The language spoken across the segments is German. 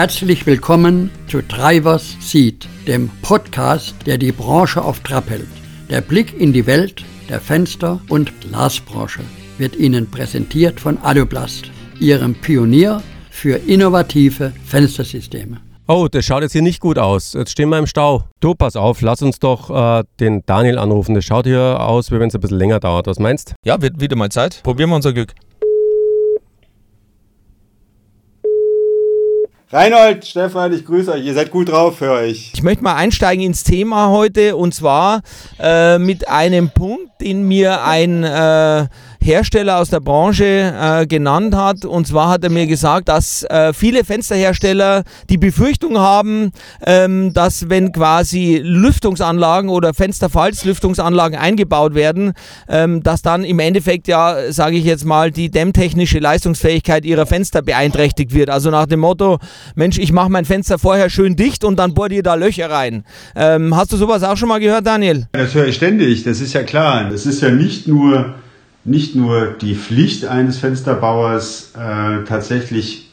Herzlich willkommen zu Drivers Seat, dem Podcast, der die Branche auf Trab hält. Der Blick in die Welt der Fenster- und Glasbranche wird Ihnen präsentiert von Alublast, Ihrem Pionier für innovative Fenstersysteme. Oh, das schaut jetzt hier nicht gut aus. Jetzt stehen wir im Stau. Du, pass auf, lass uns doch äh, den Daniel anrufen. Das schaut hier aus, wie wenn es ein bisschen länger dauert. Was meinst? Ja, wird wieder mal Zeit. Probieren wir unser Glück. Reinhold, Stefan, ich grüße euch. Ihr seid gut drauf, höre ich. Ich möchte mal einsteigen ins Thema heute und zwar äh, mit einem Punkt, den mir ein äh, Hersteller aus der Branche äh, genannt hat. Und zwar hat er mir gesagt, dass äh, viele Fensterhersteller die Befürchtung haben, ähm, dass wenn quasi Lüftungsanlagen oder Fensterfalzlüftungsanlagen eingebaut werden, ähm, dass dann im Endeffekt ja, sage ich jetzt mal, die dämmtechnische Leistungsfähigkeit ihrer Fenster beeinträchtigt wird. Also nach dem Motto, Mensch, ich mache mein Fenster vorher schön dicht und dann bohr dir da Löcher rein. Ähm, hast du sowas auch schon mal gehört, Daniel? Das höre ich ständig, das ist ja klar. Das ist ja nicht nur nicht nur die Pflicht eines Fensterbauers, äh, tatsächlich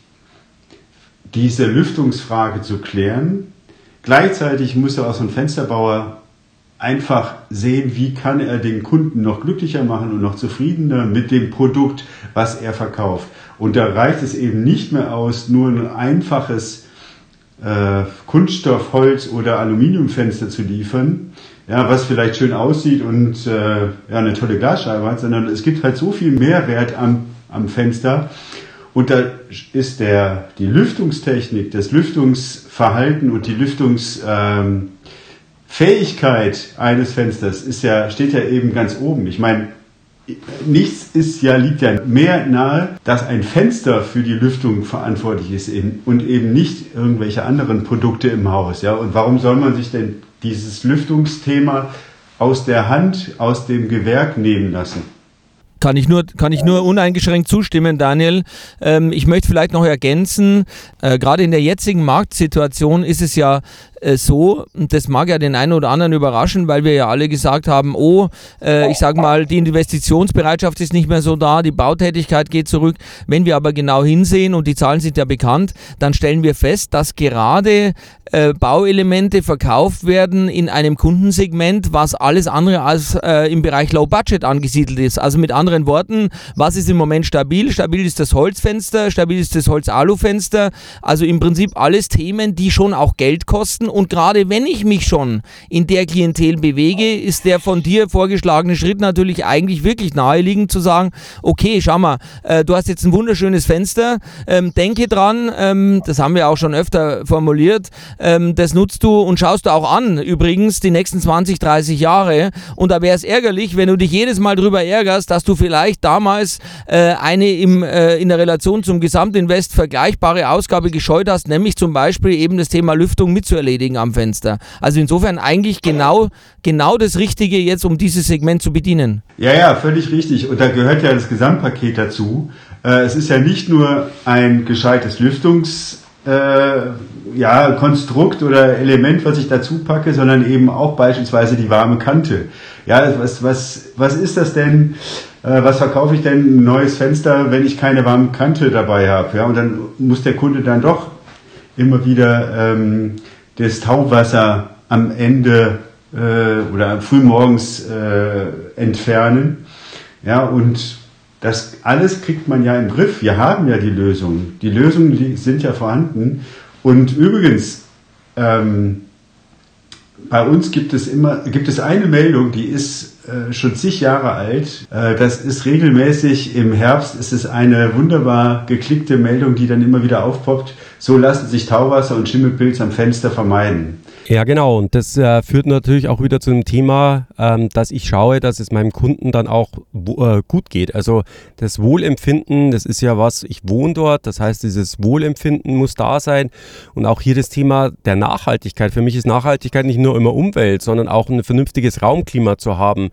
diese Lüftungsfrage zu klären. Gleichzeitig muss er auch so ein Fensterbauer einfach sehen, wie kann er den Kunden noch glücklicher machen und noch zufriedener mit dem Produkt, was er verkauft. Und da reicht es eben nicht mehr aus, nur ein einfaches äh, Kunststoff, Holz oder Aluminiumfenster zu liefern, ja, was vielleicht schön aussieht und äh, ja, eine tolle Glasscheibe hat, sondern es gibt halt so viel Mehrwert am, am Fenster. Und da ist der, die Lüftungstechnik, das Lüftungsverhalten und die Lüftungsfähigkeit ähm, eines Fensters ist ja, steht ja eben ganz oben. Ich meine, nichts ist ja, liegt ja mehr nahe, dass ein Fenster für die Lüftung verantwortlich ist und eben nicht irgendwelche anderen Produkte im Haus. Ja? Und warum soll man sich denn dieses Lüftungsthema aus der Hand, aus dem Gewerk nehmen lassen. Kann ich nur, kann ich nur uneingeschränkt zustimmen, Daniel. Ähm, ich möchte vielleicht noch ergänzen, äh, gerade in der jetzigen Marktsituation ist es ja äh, so, und das mag ja den einen oder anderen überraschen, weil wir ja alle gesagt haben, oh, äh, ich sage mal, die Investitionsbereitschaft ist nicht mehr so da, die Bautätigkeit geht zurück. Wenn wir aber genau hinsehen, und die Zahlen sind ja bekannt, dann stellen wir fest, dass gerade äh, Bauelemente verkauft werden in einem Kundensegment, was alles andere als äh, im Bereich Low Budget angesiedelt ist. Also mit anderen Worten, was ist im Moment stabil? Stabil ist das Holzfenster, stabil ist das Holz-Alu-Fenster. Also im Prinzip alles Themen, die schon auch Geld kosten lassen. Und gerade wenn ich mich schon in der Klientel bewege, ist der von dir vorgeschlagene Schritt natürlich eigentlich wirklich naheliegend zu sagen, okay, schau mal, äh, du hast jetzt ein wunderschönes Fenster, ähm, denke dran, ähm, das haben wir auch schon öfter formuliert, ähm, das nutzt du und schaust du auch an, übrigens die nächsten 20, 30 Jahre. Und da wäre es ärgerlich, wenn du dich jedes Mal darüber ärgerst, dass du vielleicht damals äh, eine im, äh, in der Relation zum Gesamtinvest vergleichbare Ausgabe gescheut hast, nämlich zum Beispiel eben das Thema Lüftung mitzuerleben erledigen am Fenster. Also insofern eigentlich genau, genau das Richtige jetzt, um dieses Segment zu bedienen. Ja, ja, völlig richtig. Und da gehört ja das Gesamtpaket dazu. Äh, es ist ja nicht nur ein gescheites Lüftungs- äh, ja, Konstrukt oder Element, was ich dazu packe, sondern eben auch beispielsweise die warme Kante. Ja, was, was, was ist das denn? Äh, was verkaufe ich denn ein neues Fenster, wenn ich keine warme Kante dabei habe? Ja, und dann muss der Kunde dann doch immer wieder ähm, das Tauwasser am Ende äh, oder frühmorgens äh, entfernen. Ja, und das alles kriegt man ja im Griff. Wir haben ja die Lösungen. Die Lösungen sind ja vorhanden. Und übrigens, ähm, bei uns gibt es immer, gibt es eine Meldung, die ist äh, schon zig Jahre alt. Äh, das ist regelmäßig im Herbst, ist es eine wunderbar geklickte Meldung, die dann immer wieder aufpoppt. So lassen sich Tauwasser und Schimmelpilz am Fenster vermeiden. Ja, genau. Und das äh, führt natürlich auch wieder zu dem Thema, ähm, dass ich schaue, dass es meinem Kunden dann auch äh, gut geht. Also das Wohlempfinden, das ist ja was, ich wohne dort, das heißt, dieses Wohlempfinden muss da sein. Und auch hier das Thema der Nachhaltigkeit. Für mich ist Nachhaltigkeit nicht nur immer Umwelt, sondern auch ein vernünftiges Raumklima zu haben.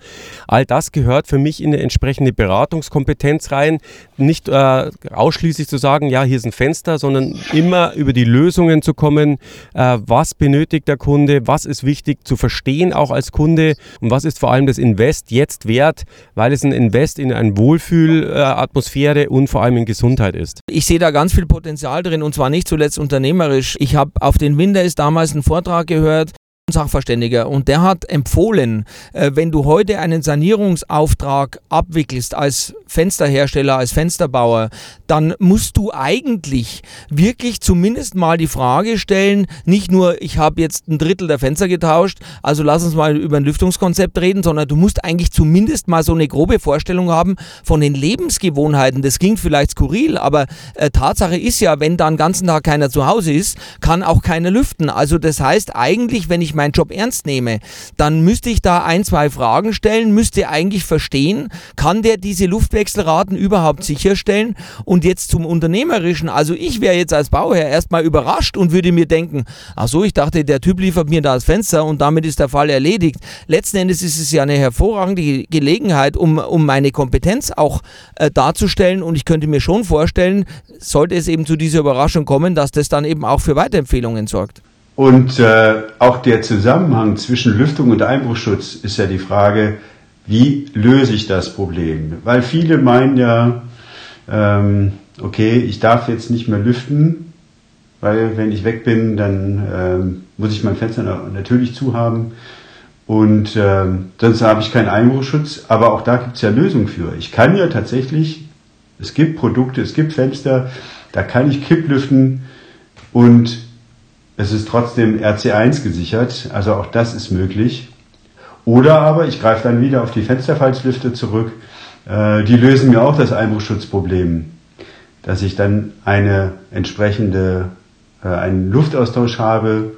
All das gehört für mich in eine entsprechende Beratungskompetenz rein. Nicht äh, ausschließlich zu sagen, ja, hier ist ein Fenster, sondern immer über die Lösungen zu kommen. Äh, was benötigt der Kunde? Was ist wichtig zu verstehen auch als Kunde? Und was ist vor allem das Invest jetzt wert, weil es ein Invest in eine Wohlfühlatmosphäre und vor allem in Gesundheit ist? Ich sehe da ganz viel Potenzial drin und zwar nicht zuletzt unternehmerisch. Ich habe auf den Winter ist damals einen Vortrag gehört Sachverständiger und der hat empfohlen, äh, wenn du heute einen Sanierungsauftrag abwickelst als Fensterhersteller, als Fensterbauer, dann musst du eigentlich wirklich zumindest mal die Frage stellen, nicht nur ich habe jetzt ein Drittel der Fenster getauscht, also lass uns mal über ein Lüftungskonzept reden, sondern du musst eigentlich zumindest mal so eine grobe Vorstellung haben von den Lebensgewohnheiten. Das klingt vielleicht skurril, aber äh, Tatsache ist ja, wenn da den ganzen Tag keiner zu Hause ist, kann auch keiner lüften. Also das heißt eigentlich, wenn ich ich meinen Job ernst nehme, dann müsste ich da ein, zwei Fragen stellen, müsste eigentlich verstehen, kann der diese Luftwechselraten überhaupt sicherstellen? Und jetzt zum Unternehmerischen, also ich wäre jetzt als Bauherr erstmal überrascht und würde mir denken, ach so, ich dachte, der Typ liefert mir da das Fenster und damit ist der Fall erledigt. Letzten Endes ist es ja eine hervorragende Gelegenheit, um, um meine Kompetenz auch äh, darzustellen und ich könnte mir schon vorstellen, sollte es eben zu dieser Überraschung kommen, dass das dann eben auch für Weiterempfehlungen sorgt. Und äh, auch der Zusammenhang zwischen Lüftung und Einbruchschutz ist ja die Frage, wie löse ich das Problem? Weil viele meinen ja, ähm, okay, ich darf jetzt nicht mehr lüften, weil wenn ich weg bin, dann ähm, muss ich mein Fenster natürlich zu haben und ähm, sonst habe ich keinen Einbruchschutz. Aber auch da gibt es ja Lösungen für. Ich kann ja tatsächlich, es gibt Produkte, es gibt Fenster, da kann ich Kipplüften und es ist trotzdem RC1 gesichert, also auch das ist möglich. Oder aber ich greife dann wieder auf die Fensterfalzlüfte zurück. Äh, die lösen mir auch das Einbruchschutzproblem, dass ich dann eine entsprechende, äh, einen Luftaustausch habe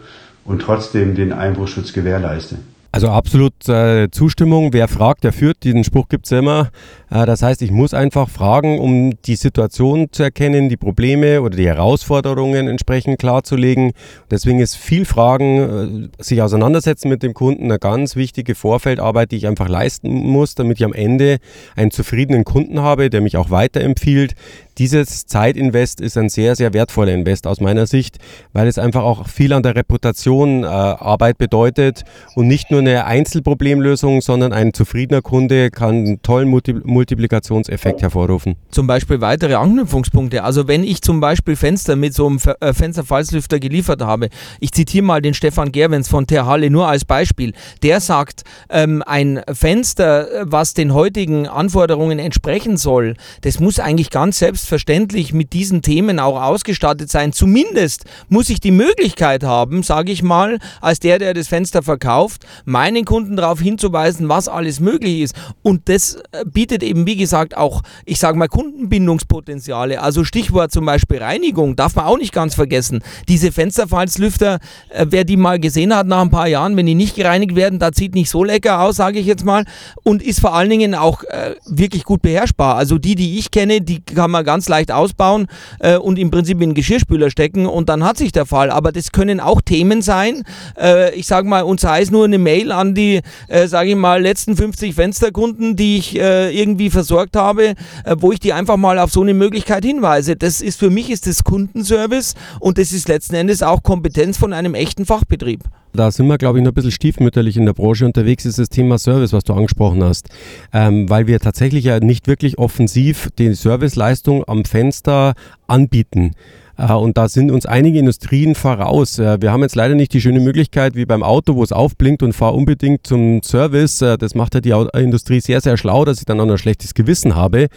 und trotzdem den Einbruchschutz gewährleiste. Also absolut äh, Zustimmung. Wer fragt, der führt. Diesen Spruch gibt es immer. Äh, das heißt, ich muss einfach fragen, um die Situation zu erkennen, die Probleme oder die Herausforderungen entsprechend klarzulegen. Deswegen ist viel Fragen, äh, sich auseinandersetzen mit dem Kunden, eine ganz wichtige Vorfeldarbeit, die ich einfach leisten muss, damit ich am Ende einen zufriedenen Kunden habe, der mich auch weiterempfiehlt, dieses Zeitinvest ist ein sehr, sehr wertvoller Invest aus meiner Sicht, weil es einfach auch viel an der Reputation äh, Arbeit bedeutet und nicht nur eine Einzelproblemlösung, sondern ein zufriedener Kunde kann einen tollen Multi Multiplikationseffekt hervorrufen. Zum Beispiel weitere Anknüpfungspunkte. Also wenn ich zum Beispiel Fenster mit so einem äh, Fensterfalzlüfter geliefert habe, ich zitiere mal den Stefan Gerwens von Terhalle nur als Beispiel, der sagt, ähm, ein Fenster, äh, was den heutigen Anforderungen entsprechen soll, das muss eigentlich ganz selbst selbstverständlich mit diesen Themen auch ausgestattet sein. Zumindest muss ich die Möglichkeit haben, sage ich mal, als der, der das Fenster verkauft, meinen Kunden darauf hinzuweisen, was alles möglich ist. Und das äh, bietet eben, wie gesagt, auch, ich sage mal, Kundenbindungspotenziale. Also Stichwort zum Beispiel Reinigung, darf man auch nicht ganz vergessen. Diese Fensterfalzlüfter, äh, wer die mal gesehen hat nach ein paar Jahren, wenn die nicht gereinigt werden, da sieht nicht so lecker aus, sage ich jetzt mal. Und ist vor allen Dingen auch äh, wirklich gut beherrschbar. Also die, die ich kenne, die kann man ganz ganz leicht ausbauen äh, und im Prinzip in den Geschirrspüler stecken und dann hat sich der Fall. Aber das können auch Themen sein. Äh, ich sage mal, und sei es nur eine Mail an die, äh, sage ich mal, letzten 50 Fensterkunden, die ich äh, irgendwie versorgt habe, äh, wo ich die einfach mal auf so eine Möglichkeit hinweise. Das ist für mich ist das Kundenservice und das ist letzten Endes auch Kompetenz von einem echten Fachbetrieb. Da sind wir, glaube ich, noch ein bisschen stiefmütterlich in der Branche unterwegs, ist das Thema Service, was du angesprochen hast. Ähm, weil wir tatsächlich ja nicht wirklich offensiv die Serviceleistung am Fenster anbieten. Äh, und da sind uns einige Industrien voraus. Äh, wir haben jetzt leider nicht die schöne Möglichkeit wie beim Auto, wo es aufblinkt und fahr unbedingt zum Service. Äh, das macht ja die Industrie sehr, sehr schlau, dass ich dann auch ein schlechtes Gewissen habe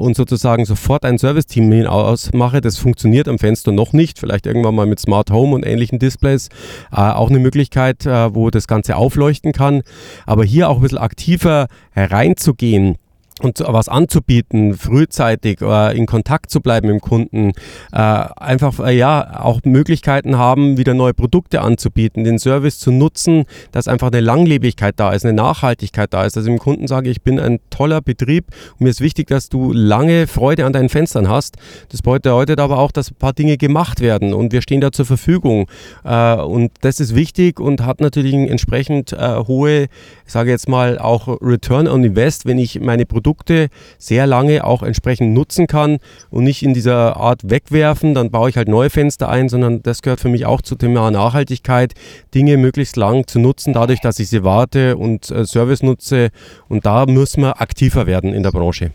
und sozusagen sofort ein Serviceteam ausmache. Das funktioniert am Fenster noch nicht. Vielleicht irgendwann mal mit Smart Home und ähnlichen Displays. Auch eine Möglichkeit, wo das Ganze aufleuchten kann. Aber hier auch ein bisschen aktiver hereinzugehen und was anzubieten, frühzeitig äh, in Kontakt zu bleiben dem Kunden, äh, einfach äh, ja auch Möglichkeiten haben, wieder neue Produkte anzubieten, den Service zu nutzen, dass einfach eine Langlebigkeit da ist, eine Nachhaltigkeit da ist. Also dem Kunden sage ich, bin ein toller Betrieb und mir ist wichtig, dass du lange Freude an deinen Fenstern hast. Das bedeutet aber auch, dass ein paar Dinge gemacht werden und wir stehen da zur Verfügung. Äh, und das ist wichtig und hat natürlich entsprechend äh, hohe, ich sage jetzt mal auch Return on Invest, wenn ich meine Produkte Produkte sehr lange auch entsprechend nutzen kann und nicht in dieser Art wegwerfen, dann baue ich halt neue Fenster ein, sondern das gehört für mich auch zum Thema Nachhaltigkeit, Dinge möglichst lang zu nutzen, dadurch, dass ich sie warte und äh, Service nutze. Und da müssen wir aktiver werden in der Branche.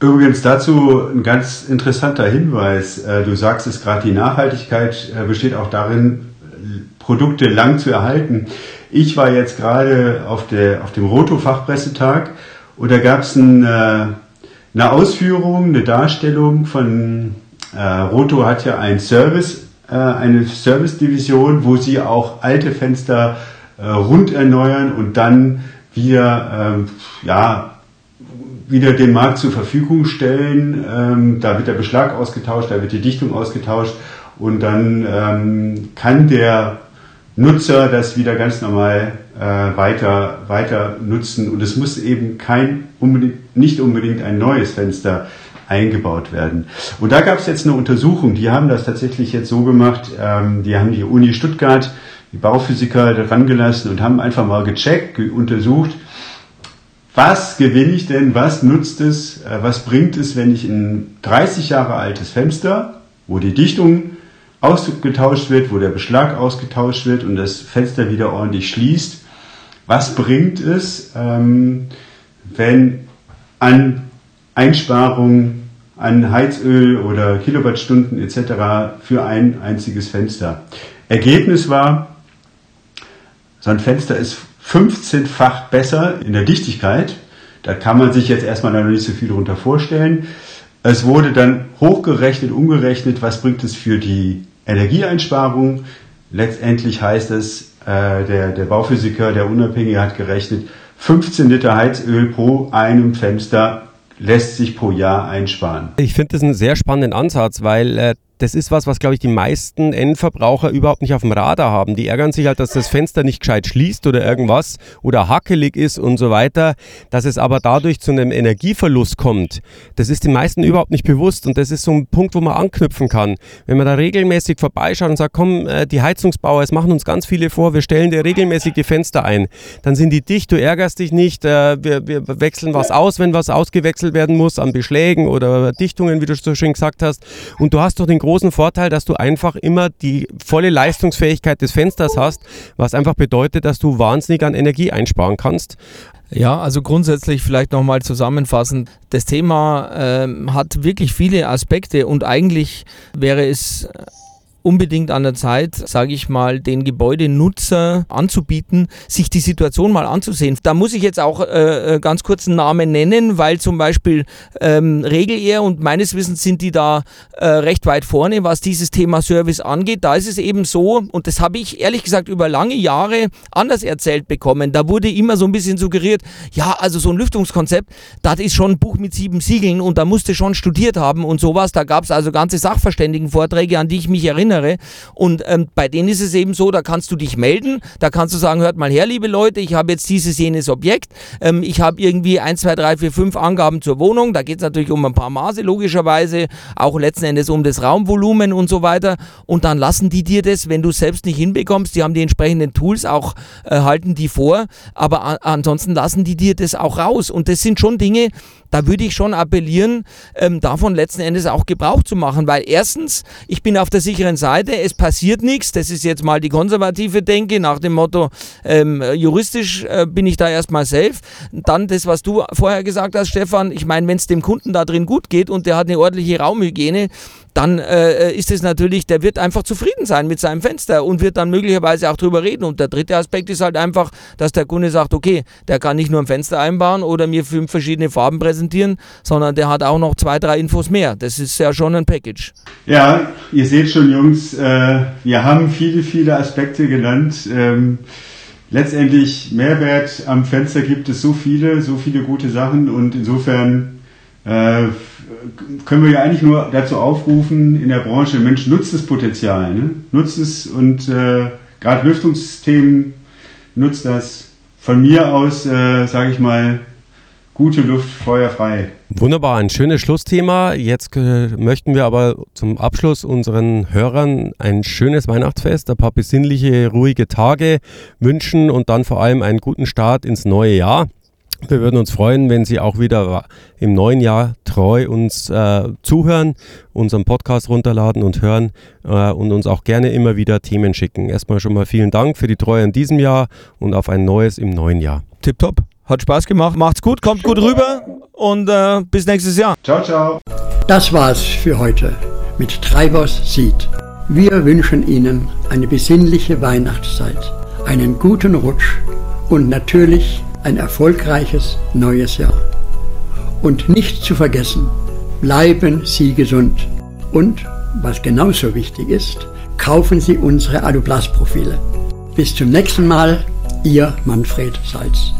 Übrigens dazu ein ganz interessanter Hinweis. Äh, du sagst es gerade, die Nachhaltigkeit äh, besteht auch darin, Produkte lang zu erhalten. Ich war jetzt gerade auf, der, auf dem Roto-Fachpressetag da gab es ein, äh, eine Ausführung, eine Darstellung von äh, Roto hat ja ein Service, äh, eine Service-Division, wo sie auch alte Fenster äh, rund erneuern und dann wieder, ähm, ja, wieder dem Markt zur Verfügung stellen. Ähm, da wird der Beschlag ausgetauscht, da wird die Dichtung ausgetauscht und dann ähm, kann der Nutzer das wieder ganz normal äh, weiter, weiter nutzen. Und es muss eben kein, unbedingt, nicht unbedingt ein neues Fenster eingebaut werden. Und da gab es jetzt eine Untersuchung, die haben das tatsächlich jetzt so gemacht, ähm, die haben die Uni Stuttgart, die Bauphysiker daran gelassen und haben einfach mal gecheckt, untersucht, was gewinne ich denn, was nutzt es, äh, was bringt es, wenn ich ein 30 Jahre altes Fenster, wo die Dichtung ausgetauscht wird, wo der Beschlag ausgetauscht wird und das Fenster wieder ordentlich schließt. Was bringt es, ähm, wenn an Einsparungen an Heizöl oder Kilowattstunden etc. für ein einziges Fenster? Ergebnis war, so ein Fenster ist 15-fach besser in der Dichtigkeit. Da kann man sich jetzt erstmal noch nicht so viel darunter vorstellen. Es wurde dann hochgerechnet, umgerechnet, was bringt es für die Energieeinsparung. Letztendlich heißt es, äh, der, der Bauphysiker, der Unabhängige hat gerechnet, 15 Liter Heizöl pro einem Fenster lässt sich pro Jahr einsparen. Ich finde das einen sehr spannenden Ansatz, weil äh, das ist was, was, glaube ich, die meisten Endverbraucher überhaupt nicht auf dem Radar haben. Die ärgern sich halt, dass das Fenster nicht gescheit schließt oder irgendwas oder hackelig ist und so weiter. Dass es aber dadurch zu einem Energieverlust kommt, das ist den meisten überhaupt nicht bewusst. Und das ist so ein Punkt, wo man anknüpfen kann. Wenn man da regelmäßig vorbeischaut und sagt, komm, äh, die Heizungsbauer, es machen uns ganz viele vor, wir stellen dir regelmäßig die Fenster ein. Dann sind die dicht, du ärgerst dich nicht, äh, wir, wir wechseln was aus, wenn was ausgewechselt werden muss an Beschlägen oder Dichtungen, wie du so schön gesagt hast. Und du hast doch den großen Vorteil, dass du einfach immer die volle Leistungsfähigkeit des Fensters hast, was einfach bedeutet, dass du wahnsinnig an Energie einsparen kannst. Ja, also grundsätzlich vielleicht nochmal zusammenfassend. Das Thema äh, hat wirklich viele Aspekte und eigentlich wäre es unbedingt an der Zeit, sage ich mal, den Gebäudenutzer anzubieten, sich die Situation mal anzusehen. Da muss ich jetzt auch äh, äh ganz kurz einen Namen nennen, weil zum Beispiel ähm, Regelair und meines Wissens sind die da äh, recht weit vorne, was dieses Thema Service angeht. Da ist es eben so, und das habe ich ehrlich gesagt über lange Jahre anders erzählt bekommen. Da wurde immer so ein bisschen suggeriert, ja, also so ein Lüftungskonzept, das ist schon ein Buch mit sieben Siegeln und da musste schon studiert haben und sowas. Da gab es also ganze Sachverständigenvorträge, an die ich mich erinnere erinnere. Und ähm, bei denen ist es eben so, da kannst du dich melden, da kannst du sagen, hört mal her, liebe Leute, ich habe jetzt dieses, jenes Objekt, ähm, ich habe irgendwie 1, 2, 3, 4, 5 Angaben zur Wohnung, da geht es natürlich um ein paar Maße, logischerweise, auch letzten Endes um das Raumvolumen und so weiter. Und dann lassen die dir das, wenn du selbst nicht hinbekommst, die haben die entsprechenden Tools, auch äh, halten die vor, aber ansonsten lassen die dir das auch raus. Und das sind schon Dinge, da würde ich schon appellieren, ähm, davon letzten Endes auch Gebrauch zu machen, weil erstens, ich bin auf der sicheren Seite, es passiert nichts, das ist jetzt mal die konservative Denke nach dem Motto, ähm, juristisch äh, bin ich da erstmal safe. Dann das, was du vorher gesagt hast, Stefan, ich meine, wenn es dem Kunden da drin gut geht und der hat eine ordentliche Raumhygiene, dann äh, ist es natürlich, der wird einfach zufrieden sein mit seinem Fenster und wird dann möglicherweise auch drüber reden. Und der dritte Aspekt ist halt einfach, dass der Kunde sagt, okay, der kann nicht nur ein Fenster einbauen oder mir fünf verschiedene Farben präsentieren, sondern der hat auch noch zwei, drei Infos mehr. Das ist ja schon ein Package. Ja, ihr seht schon, Jungs, äh, wir haben viele, viele Aspekte genannt. Ähm, letztendlich Mehrwert am Fenster gibt es so viele, so viele gute Sachen und insofern äh, können wir ja eigentlich nur dazu aufrufen, in der Branche, Mensch, nutzt das Potenzial, ne? nutzt es und äh, gerade Lüftungsthemen nutzt das. Von mir aus, äh, sage ich mal, gute Luft, feuerfrei. Wunderbar, ein schönes Schlussthema. Jetzt äh, möchten wir aber zum Abschluss unseren Hörern ein schönes Weihnachtsfest, ein paar besinnliche, ruhige Tage wünschen und dann vor allem einen guten Start ins neue Jahr. Wir würden uns freuen, wenn Sie auch wieder im neuen Jahr treu uns äh, zuhören, unseren Podcast runterladen und hören äh, und uns auch gerne immer wieder Themen schicken. Erstmal schon mal vielen Dank für die Treue in diesem Jahr und auf ein neues im neuen Jahr. Tipptopp. Hat Spaß gemacht. Macht's gut, kommt gut rüber und äh, bis nächstes Jahr. Ciao, ciao. Das war's für heute mit Treibers Seed. Wir wünschen Ihnen eine besinnliche Weihnachtszeit, einen guten Rutsch und natürlich ein erfolgreiches neues Jahr. Und nicht zu vergessen, bleiben Sie gesund. Und, was genauso wichtig ist, kaufen Sie unsere Aluplast-Profile. Bis zum nächsten Mal, Ihr Manfred Salz.